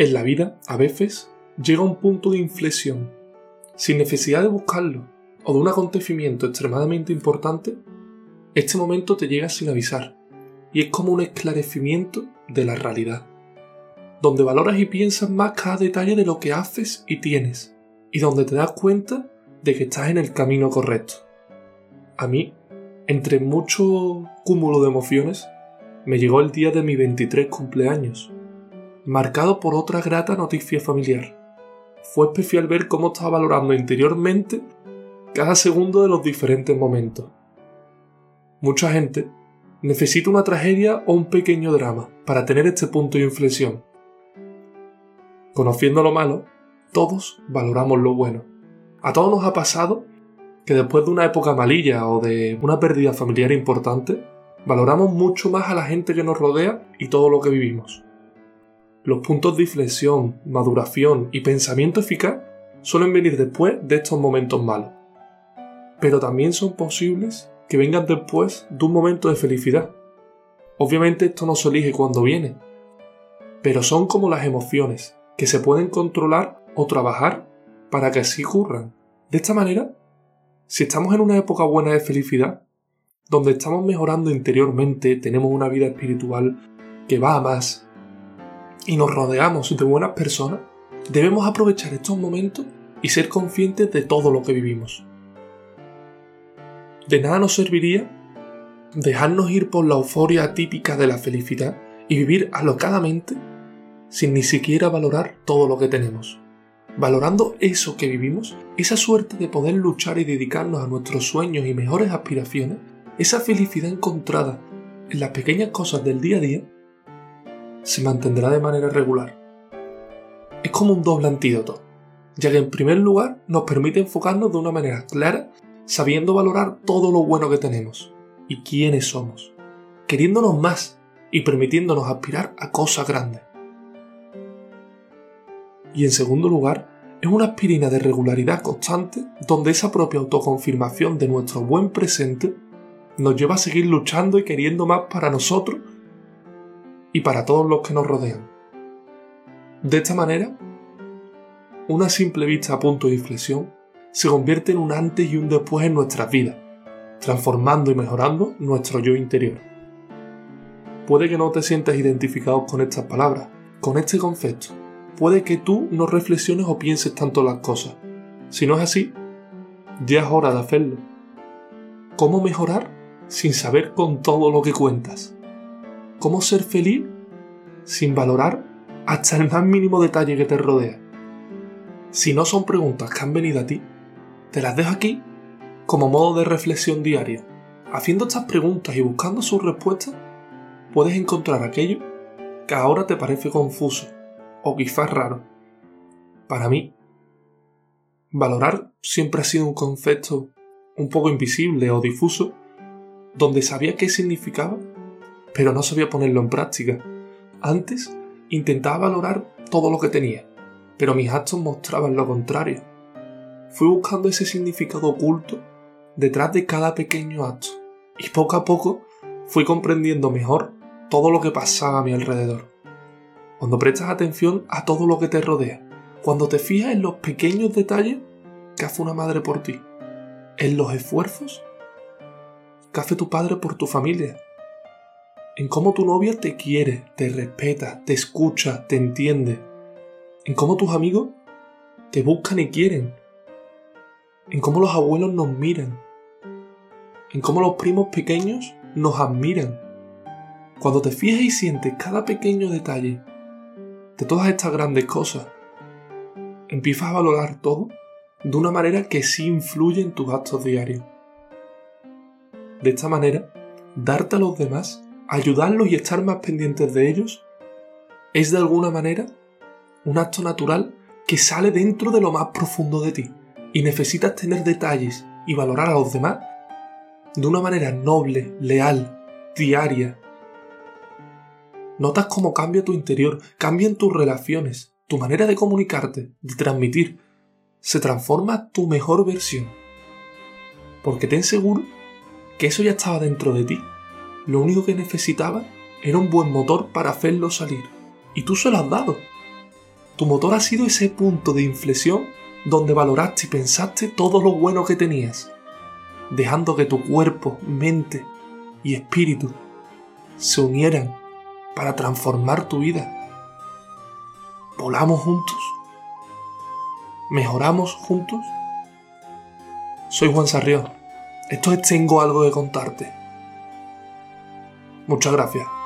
En la vida, a veces, llega un punto de inflexión. Sin necesidad de buscarlo o de un acontecimiento extremadamente importante, este momento te llega sin avisar y es como un esclarecimiento de la realidad, donde valoras y piensas más cada detalle de lo que haces y tienes, y donde te das cuenta de que estás en el camino correcto. A mí, entre mucho cúmulo de emociones, me llegó el día de mi 23 cumpleaños, marcado por otra grata noticia familiar. Fue especial ver cómo estaba valorando interiormente cada segundo de los diferentes momentos. Mucha gente necesita una tragedia o un pequeño drama para tener este punto de inflexión. Conociendo lo malo, todos valoramos lo bueno. A todos nos ha pasado que después de una época malilla o de una pérdida familiar importante, valoramos mucho más a la gente que nos rodea y todo lo que vivimos. Los puntos de inflexión, maduración y pensamiento eficaz suelen venir después de estos momentos malos. Pero también son posibles que vengan después de un momento de felicidad. Obviamente esto no se elige cuando viene, pero son como las emociones, que se pueden controlar o trabajar para que así ocurran. De esta manera, si estamos en una época buena de felicidad, donde estamos mejorando interiormente, tenemos una vida espiritual que va a más, y nos rodeamos de buenas personas, debemos aprovechar estos momentos y ser conscientes de todo lo que vivimos. De nada nos serviría dejarnos ir por la euforia típica de la felicidad y vivir alocadamente sin ni siquiera valorar todo lo que tenemos. Valorando eso que vivimos, esa suerte de poder luchar y dedicarnos a nuestros sueños y mejores aspiraciones, esa felicidad encontrada en las pequeñas cosas del día a día, se mantendrá de manera regular. Es como un doble antídoto, ya que en primer lugar nos permite enfocarnos de una manera clara, sabiendo valorar todo lo bueno que tenemos y quiénes somos, queriéndonos más y permitiéndonos aspirar a cosas grandes. Y en segundo lugar, es una aspirina de regularidad constante donde esa propia autoconfirmación de nuestro buen presente nos lleva a seguir luchando y queriendo más para nosotros y para todos los que nos rodean. De esta manera, una simple vista a punto de inflexión se convierte en un antes y un después en nuestras vidas, transformando y mejorando nuestro yo interior. Puede que no te sientas identificado con estas palabras, con este concepto. Puede que tú no reflexiones o pienses tanto las cosas. Si no es así, ya es hora de hacerlo. ¿Cómo mejorar sin saber con todo lo que cuentas? Cómo ser feliz sin valorar hasta el más mínimo detalle que te rodea. Si no son preguntas que han venido a ti, te las dejo aquí como modo de reflexión diaria. Haciendo estas preguntas y buscando sus respuestas, puedes encontrar aquello que ahora te parece confuso o quizás raro. Para mí, valorar siempre ha sido un concepto un poco invisible o difuso, donde sabía qué significaba, pero no sabía ponerlo en práctica. Antes intentaba valorar todo lo que tenía, pero mis actos mostraban lo contrario. Fui buscando ese significado oculto detrás de cada pequeño acto, y poco a poco fui comprendiendo mejor todo lo que pasaba a mi alrededor. Cuando prestas atención a todo lo que te rodea, cuando te fijas en los pequeños detalles que hace una madre por ti, en los esfuerzos que hace tu padre por tu familia, en cómo tu novia te quiere, te respeta, te escucha, te entiende, en cómo tus amigos te buscan y quieren, en cómo los abuelos nos miran, en cómo los primos pequeños nos admiran. Cuando te fijas y sientes cada pequeño detalle de todas estas grandes cosas, empiezas a valorar todo de una manera que sí influye en tus actos diarios. De esta manera, darte a los demás ayudarlos y estar más pendientes de ellos es de alguna manera un acto natural que sale dentro de lo más profundo de ti y necesitas tener detalles y valorar a los demás de una manera noble, leal, diaria. Notas cómo cambia tu interior, cambian tus relaciones, tu manera de comunicarte, de transmitir. Se transforma tu mejor versión. Porque ten seguro que eso ya estaba dentro de ti lo único que necesitaba era un buen motor para hacerlo salir. Y tú se lo has dado. Tu motor ha sido ese punto de inflexión donde valoraste y pensaste todo lo bueno que tenías, dejando que tu cuerpo, mente y espíritu se unieran para transformar tu vida. Volamos juntos. Mejoramos juntos. Soy Juan Sarrión. Esto es Tengo algo que contarte. Muchas gracias.